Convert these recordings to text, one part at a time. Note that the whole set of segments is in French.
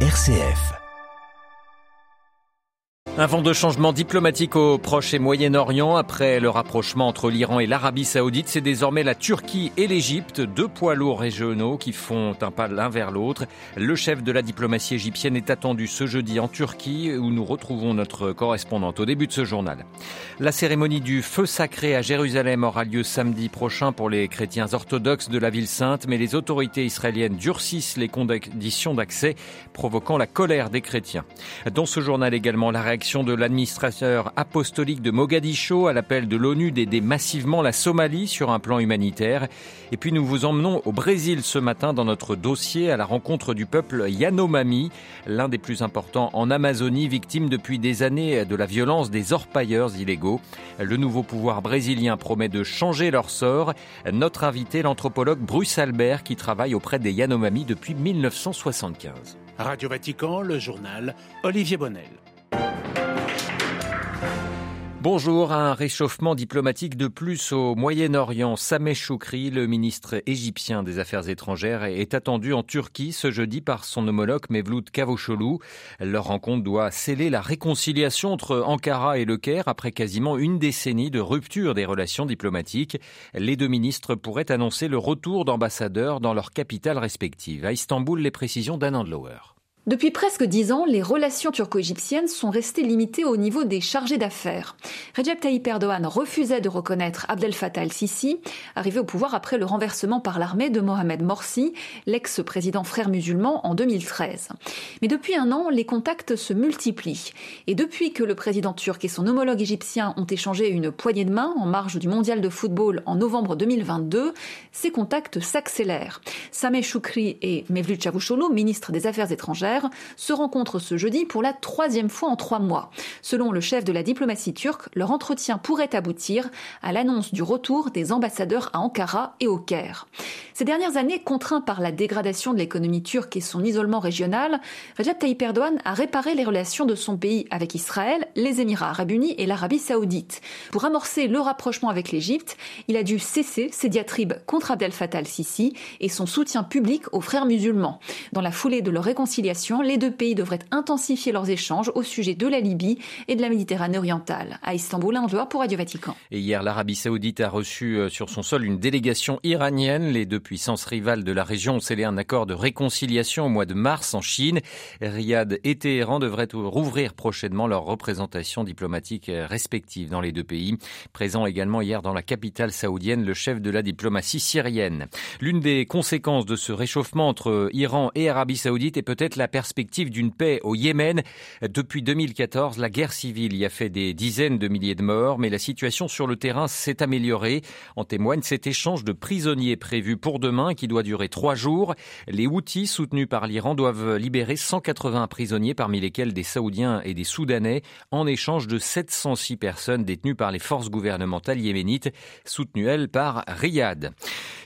RCF. Un vent de changement diplomatique au Proche et Moyen-Orient après le rapprochement entre l'Iran et l'Arabie Saoudite. C'est désormais la Turquie et l'Égypte, deux poids lourds régionaux qui font un pas l'un vers l'autre. Le chef de la diplomatie égyptienne est attendu ce jeudi en Turquie où nous retrouvons notre correspondante au début de ce journal. La cérémonie du feu sacré à Jérusalem aura lieu samedi prochain pour les chrétiens orthodoxes de la ville sainte, mais les autorités israéliennes durcissent les conditions d'accès, provoquant la colère des chrétiens. Dans ce journal également, la réaction de l'administrateur apostolique de Mogadiscio à l'appel de l'ONU d'aider massivement la Somalie sur un plan humanitaire. Et puis nous vous emmenons au Brésil ce matin dans notre dossier à la rencontre du peuple Yanomami, l'un des plus importants en Amazonie, victime depuis des années de la violence des orpailleurs illégaux. Le nouveau pouvoir brésilien promet de changer leur sort. Notre invité, l'anthropologue Bruce Albert, qui travaille auprès des Yanomami depuis 1975. Radio Vatican, le journal Olivier Bonnel. Bonjour, un réchauffement diplomatique de plus au Moyen-Orient. Sameh Choukri, le ministre égyptien des Affaires étrangères, est attendu en Turquie ce jeudi par son homologue Mevlut Cavusoglu. Leur rencontre doit sceller la réconciliation entre Ankara et Le Caire après quasiment une décennie de rupture des relations diplomatiques. Les deux ministres pourraient annoncer le retour d'ambassadeurs dans leurs capitales respectives. À Istanbul, les précisions d'Anand Lower. Depuis presque dix ans, les relations turco-égyptiennes sont restées limitées au niveau des chargés d'affaires. Recep Tayyip Erdogan refusait de reconnaître Abdel Fattah el-Sisi, arrivé au pouvoir après le renversement par l'armée de Mohamed Morsi, l'ex-président frère musulman, en 2013. Mais depuis un an, les contacts se multiplient. Et depuis que le président turc et son homologue égyptien ont échangé une poignée de main en marge du mondial de football en novembre 2022, ces contacts s'accélèrent. Sameh Choukri et Mevlut Çavuşoğlu, ministre des Affaires étrangères, se rencontrent ce jeudi pour la troisième fois en trois mois. Selon le chef de la diplomatie turque, leur entretien pourrait aboutir à l'annonce du retour des ambassadeurs à Ankara et au Caire. Ces dernières années, contraint par la dégradation de l'économie turque et son isolement régional, Recep Tayyip Erdogan a réparé les relations de son pays avec Israël, les Émirats arabes unis et l'Arabie saoudite. Pour amorcer le rapprochement avec l'Égypte, il a dû cesser ses diatribes contre Abdel Fattah al-Sisi et son soutien public aux frères musulmans. Dans la foulée de leur réconciliation, les deux pays devraient intensifier leurs échanges au sujet de la Libye et de la Méditerranée orientale. À Istanbul, un joueur pour Radio Vatican. Et hier, l'Arabie saoudite a reçu euh, sur son sol une délégation iranienne. Les deux puissances rivales de la région ont scellé un accord de réconciliation au mois de mars en Chine. Riyad et Téhéran devraient rouvrir prochainement leurs représentations diplomatiques respectives dans les deux pays. Présent également hier dans la capitale saoudienne, le chef de la diplomatie syrienne. L'une des conséquences de ce réchauffement entre Iran et Arabie saoudite est peut-être la perspective d'une paix au Yémen. Depuis 2014, la guerre civile y a fait des dizaines de milliers de morts, mais la situation sur le terrain s'est améliorée. En témoigne cet échange de prisonniers prévu pour demain qui doit durer trois jours. Les Houthis, soutenus par l'Iran, doivent libérer 180 prisonniers, parmi lesquels des Saoudiens et des Soudanais, en échange de 706 personnes détenues par les forces gouvernementales yéménites, soutenues, elles, par Riyad.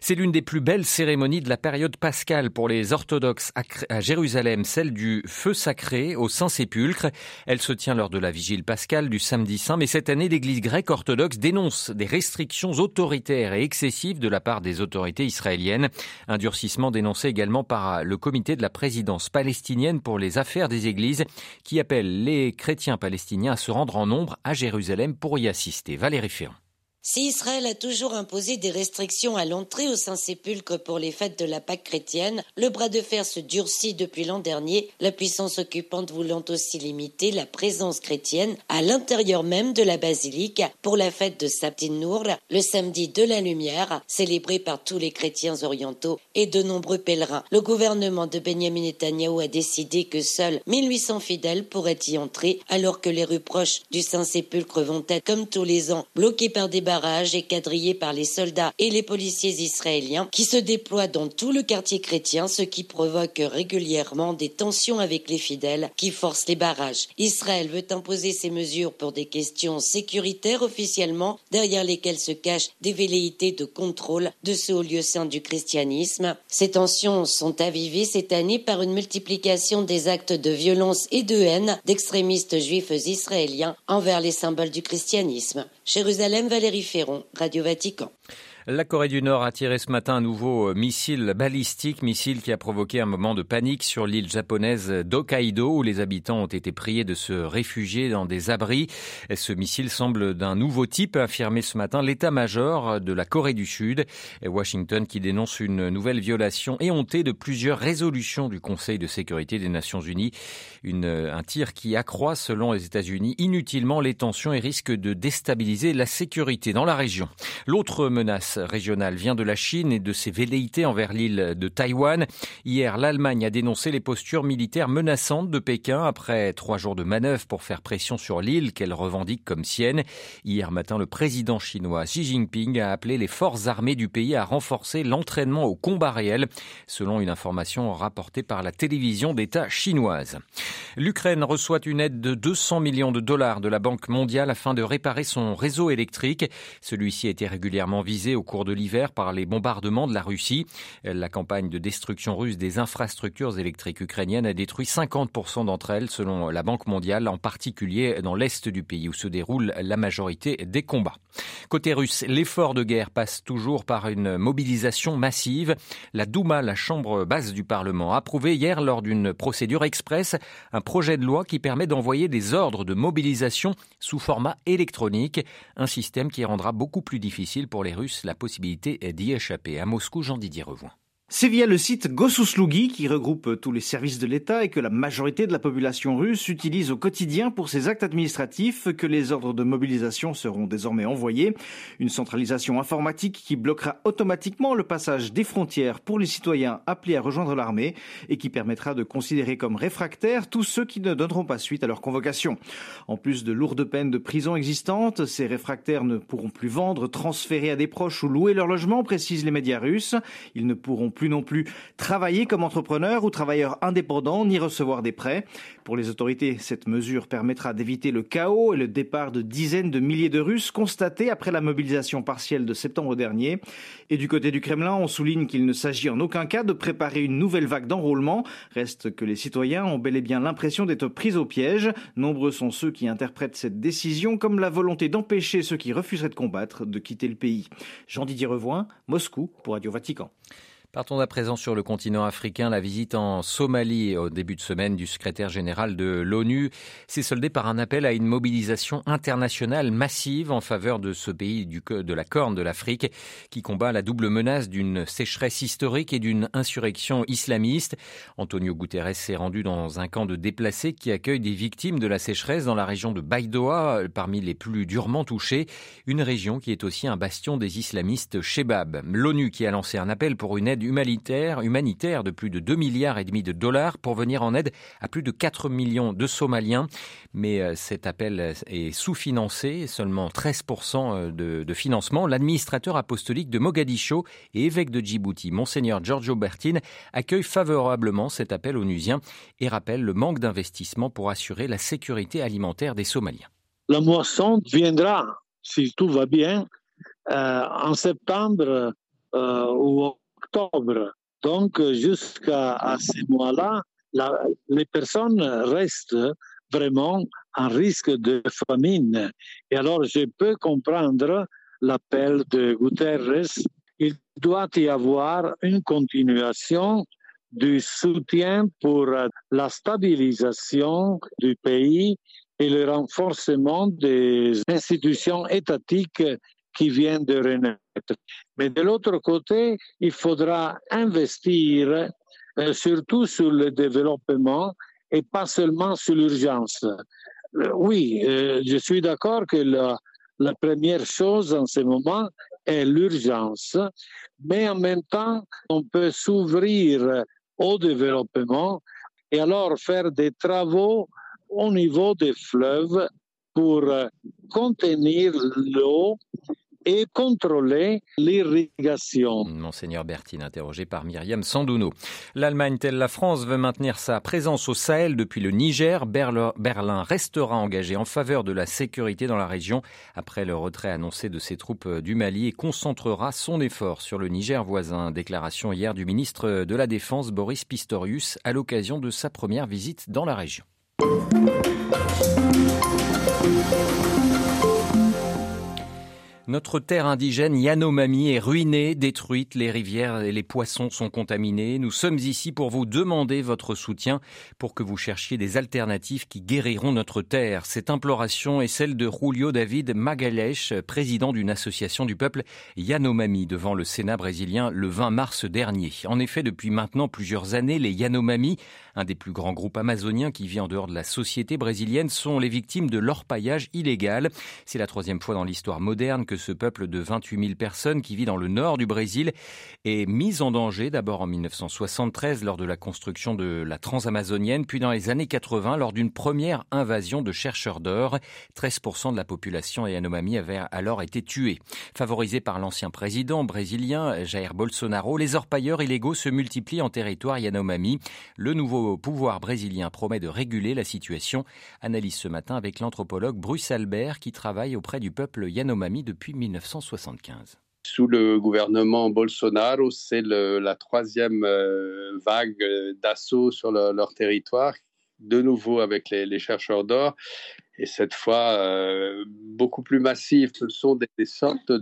C'est l'une des plus belles cérémonies de la période pascale pour les orthodoxes à Jérusalem, celle du feu sacré au Saint-Sépulcre. Elle se tient lors de la vigile pascale du samedi saint, mais cette année, l'église grecque orthodoxe dénonce des restrictions autoritaires et excessives de la part des autorités israéliennes. Un durcissement dénoncé également par le comité de la présidence palestinienne pour les affaires des églises qui appelle les chrétiens palestiniens à se rendre en nombre à Jérusalem pour y assister. Valérie Ferrand. Si Israël a toujours imposé des restrictions à l'entrée au Saint-Sépulcre pour les fêtes de la Pâque chrétienne, le bras de fer se durcit depuis l'an dernier, la puissance occupante voulant aussi limiter la présence chrétienne à l'intérieur même de la basilique pour la fête de Sabtin Nour, le samedi de la lumière, célébré par tous les chrétiens orientaux et de nombreux pèlerins. Le gouvernement de Benjamin Netanyahu a décidé que seuls 1800 fidèles pourraient y entrer, alors que les rues proches du Saint-Sépulcre vont être, comme tous les ans, bloquées par des barrage est quadrillé par les soldats et les policiers israéliens qui se déploient dans tout le quartier chrétien, ce qui provoque régulièrement des tensions avec les fidèles qui forcent les barrages. Israël veut imposer ces mesures pour des questions sécuritaires officiellement, derrière lesquelles se cachent des velléités de contrôle de ce haut lieu saint du christianisme. Ces tensions sont avivées cette année par une multiplication des actes de violence et de haine d'extrémistes juifs israéliens envers les symboles du christianisme. Jérusalem, Valérie Ferron, Radio Vatican. La Corée du Nord a tiré ce matin un nouveau euh, missile balistique, missile qui a provoqué un moment de panique sur l'île japonaise d'Hokkaido où les habitants ont été priés de se réfugier dans des abris. Ce missile semble d'un nouveau type, affirmé ce matin l'état-major de la Corée du Sud. Washington qui dénonce une nouvelle violation éhontée de plusieurs résolutions du Conseil de sécurité des Nations Unies. Une, un tir qui accroît, selon les États-Unis, inutilement les tensions et risque de déstabiliser la sécurité dans la région. L'autre menace régionale vient de la Chine et de ses velléités envers l'île de Taïwan. Hier, l'Allemagne a dénoncé les postures militaires menaçantes de Pékin après trois jours de manœuvres pour faire pression sur l'île qu'elle revendique comme sienne. Hier matin, le président chinois Xi Jinping a appelé les forces armées du pays à renforcer l'entraînement au combat réel, selon une information rapportée par la télévision d'État chinoise. L'Ukraine reçoit une aide de 200 millions de dollars de la Banque mondiale afin de réparer son réseau électrique. Celui-ci été régulièrement visé au cours de l'hiver par les bombardements de la Russie. La campagne de destruction russe des infrastructures électriques ukrainiennes a détruit 50% d'entre elles, selon la Banque mondiale, en particulier dans l'est du pays où se déroule la majorité des combats. Côté russe, l'effort de guerre passe toujours par une mobilisation massive. La Douma, la chambre basse du Parlement, a approuvé hier lors d'une procédure express un projet de loi qui permet d'envoyer des ordres de mobilisation sous format électronique, un système qui rendra beaucoup plus difficile pour les Russes la possibilité d'y échapper. À Moscou, Jean-Didier Revoin. C'est via le site Gosuslugi qui regroupe tous les services de l'État et que la majorité de la population russe utilise au quotidien pour ses actes administratifs que les ordres de mobilisation seront désormais envoyés. Une centralisation informatique qui bloquera automatiquement le passage des frontières pour les citoyens appelés à rejoindre l'armée et qui permettra de considérer comme réfractaires tous ceux qui ne donneront pas suite à leur convocation. En plus de lourdes peines de prison existantes, ces réfractaires ne pourront plus vendre, transférer à des proches ou louer leur logement, précisent les médias russes. Ils ne pourront plus non plus travailler comme entrepreneur ou travailleur indépendant, ni recevoir des prêts. Pour les autorités, cette mesure permettra d'éviter le chaos et le départ de dizaines de milliers de Russes constatés après la mobilisation partielle de septembre dernier. Et du côté du Kremlin, on souligne qu'il ne s'agit en aucun cas de préparer une nouvelle vague d'enrôlement. Reste que les citoyens ont bel et bien l'impression d'être pris au piège. Nombreux sont ceux qui interprètent cette décision comme la volonté d'empêcher ceux qui refuseraient de combattre de quitter le pays. Jean-Didier Revoin, Moscou pour Radio Vatican. Partons à présent sur le continent africain. La visite en Somalie au début de semaine du secrétaire général de l'ONU s'est soldée par un appel à une mobilisation internationale massive en faveur de ce pays du, de la Corne de l'Afrique qui combat la double menace d'une sécheresse historique et d'une insurrection islamiste. Antonio Guterres s'est rendu dans un camp de déplacés qui accueille des victimes de la sécheresse dans la région de Baidoa, parmi les plus durement touchées, une région qui est aussi un bastion des islamistes Shebab. L'ONU qui a lancé un appel pour une aide humanitaire, humanitaire de plus de 2 milliards et demi de dollars pour venir en aide à plus de 4 millions de Somaliens. Mais euh, cet appel est sous-financé, seulement 13% euh, de, de financement. L'administrateur apostolique de Mogadiscio et évêque de Djibouti, Monseigneur Giorgio Bertin, accueille favorablement cet appel onusien et rappelle le manque d'investissement pour assurer la sécurité alimentaire des Somaliens. La moisson viendra, si tout va bien, euh, en septembre Donc, jusqu'à ce mois-là, les personnes restent vraiment en risque de famine. Et alors, je peux comprendre l'appel de Guterres. Il doit y avoir une continuation du soutien pour la stabilisation du pays et le renforcement des institutions étatiques qui viennent de renaître. Mais de l'autre côté, il faudra investir euh, surtout sur le développement et pas seulement sur l'urgence. Euh, oui, euh, je suis d'accord que la, la première chose en ce moment est l'urgence, mais en même temps, on peut s'ouvrir au développement et alors faire des travaux au niveau des fleuves pour contenir l'eau et contrôler l'irrigation. Monseigneur Bertine, interrogé par Myriam Sandouno. L'Allemagne, telle la France, veut maintenir sa présence au Sahel depuis le Niger. Berlin restera engagé en faveur de la sécurité dans la région après le retrait annoncé de ses troupes du Mali et concentrera son effort sur le Niger voisin. Déclaration hier du ministre de la Défense Boris Pistorius à l'occasion de sa première visite dans la région. Notre terre indigène Yanomami est ruinée, détruite, les rivières et les poissons sont contaminés. Nous sommes ici pour vous demander votre soutien pour que vous cherchiez des alternatives qui guériront notre terre. Cette imploration est celle de Julio David Magalhães, président d'une association du peuple Yanomami devant le Sénat brésilien le 20 mars dernier. En effet, depuis maintenant plusieurs années, les Yanomami, un des plus grands groupes amazoniens qui vit en dehors de la société brésilienne, sont les victimes de l'orpaillage illégal. C'est la troisième fois dans l'histoire moderne que ce peuple de 28 000 personnes qui vit dans le nord du Brésil est mis en danger d'abord en 1973 lors de la construction de la transamazonienne, puis dans les années 80 lors d'une première invasion de chercheurs d'or. 13% de la population Yanomami avait alors été tuée. Favorisé par l'ancien président brésilien Jair Bolsonaro, les orpailleurs illégaux se multiplient en territoire Yanomami. Le nouveau pouvoir brésilien promet de réguler la situation. Analyse ce matin avec l'anthropologue Bruce Albert qui travaille auprès du peuple Yanomami depuis 1975. Sous le gouvernement Bolsonaro, c'est la troisième euh, vague d'assaut sur leur territoire, de nouveau avec les chercheurs d'or et cette fois euh, beaucoup plus massive. Ce sont des, sortes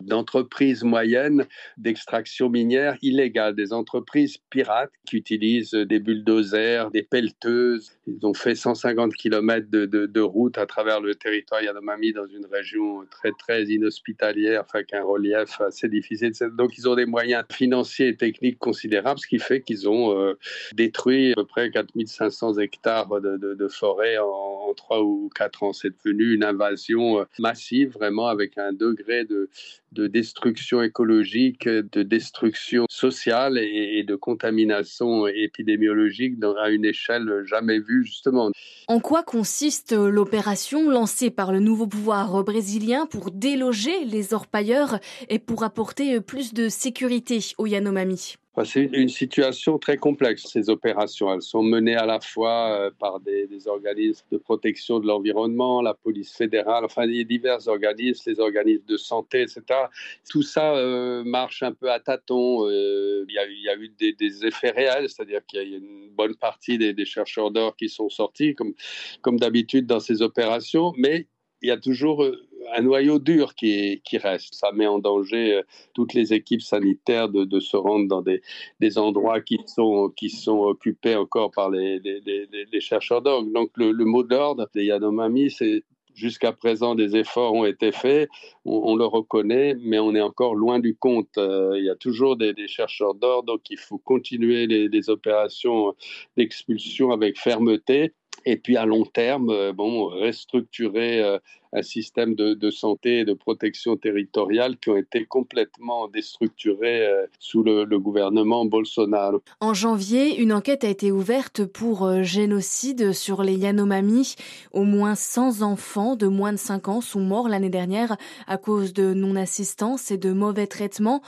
d'entreprises moyennes d'extraction minière illégale, des entreprises pirates qui utilisent des bulldozers, des pelleteuses. Ils ont fait 150 km de, de, route à travers le territoire Yanomami dans une région très très inhospitalière, enfin qu'un relief assez difficile. Donc ils ont des moyens financiers et techniques considérables, ce qui fait qu'ils ont euh, détruit à peu près 4500 hectares de, de forêt en, en 3 ou 4 c'est devenu une invasion euh, massive, vraiment avec un degré de, destruction écologique, de destruction sociale et, de contamination épidémiologique à une échelle jamais vue, justement. En quoi consiste l'opération lancée par le nouveau pouvoir brésilien pour déloger les orpailleurs et pour apporter plus de sécurité aux Yanomami? C'est une situation très complexe, ces opérations. Elles sont menées à la fois euh, par des, organismes de protection de l'environnement, la police fédérale, enfin, a divers organismes, les organismes de santé, etc. Tout ça euh, marche un peu à tâtons. Euh, il, y a, eu des, effets réels, c'est-à-dire qu'il y a une bonne partie des, chercheurs d'or qui sont sortis, comme d'habitude dans ces opérations, mais il y a toujours un noyau dur qui, reste. Ça met en danger euh, toutes les équipes sanitaires de, se rendre dans des, endroits qui sont, occupés encore par les, chercheurs d'orgue. Donc le, mot d'ordre des Yanomami, c'est jusqu'à présent des efforts ont été faits, on, le reconnaît, mais on est encore loin du compte. Euh, il y a toujours des, chercheurs d'or, donc il faut continuer les opérations d'expulsion avec fermeté et puis à long terme, euh, bon, restructurer euh, un système de, santé et de protection territoriale qui ont été complètement déstructurés euh, sous le, gouvernement Bolsonaro. En janvier, une enquête a été ouverte pour génocide sur les Yanomami. Au moins 100 enfants de moins de 5 ans sont morts l'année dernière à cause de non-assistance et de mauvais traitements.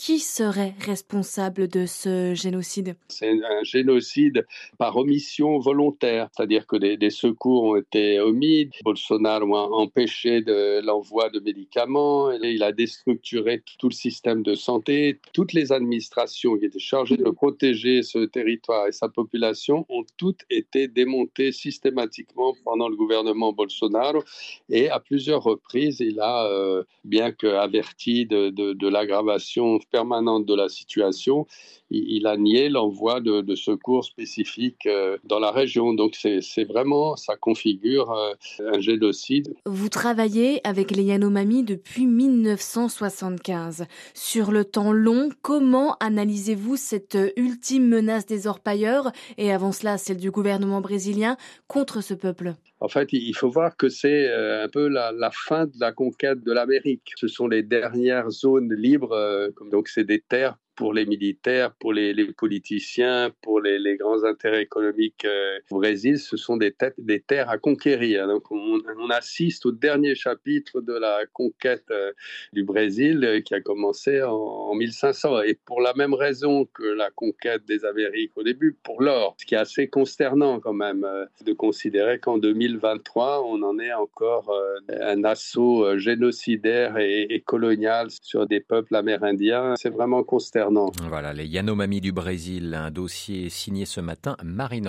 Qui serait responsable de ce génocide? C'est un génocide par omission volontaire, c'est-à-dire que des, secours ont été omis. Bolsonaro a empêché l'envoi de médicaments, il a déstructuré tout le système de santé. Toutes les administrations qui étaient chargées de protéger ce territoire et sa population ont toutes été démontées systématiquement pendant le gouvernement Bolsonaro. Et à plusieurs reprises, il a, euh, bien qu'averti de, de, de l'aggravation permanente de la situation, il, a nié l'envoi de, secours spécifiques euh, dans la région. Donc c'est vraiment, ça configure euh, un génocide. Vous travaillez avec les Yanomami depuis 1975. Sur le temps long, comment analysez-vous cette ultime menace des orpailleurs? Et avant cela celle du gouvernement brésilien contre ce peuple? En fait, il faut voir que c'est euh, un peu la, fin de la conquête de l'Amérique. Ce sont les dernières zones libres, donc c'est des terres pour les militaires, pour les, politiciens, pour les, grands intérêts économiques euh, au Brésil, ce sont des, terres à conquérir. Donc on, assiste au dernier chapitre de la conquête euh, du Brésil euh, qui a commencé en, 1500. Et pour la même raison que la conquête des Amériques au début, pour l'or. Ce qui est assez consternant quand même de considérer qu'en 2023, on en est encore un assaut génocidaire et colonial sur des peuples amérindiens. C'est vraiment consternant. Voilà, les Yanomami du Brésil, un dossier signé ce matin, Marine.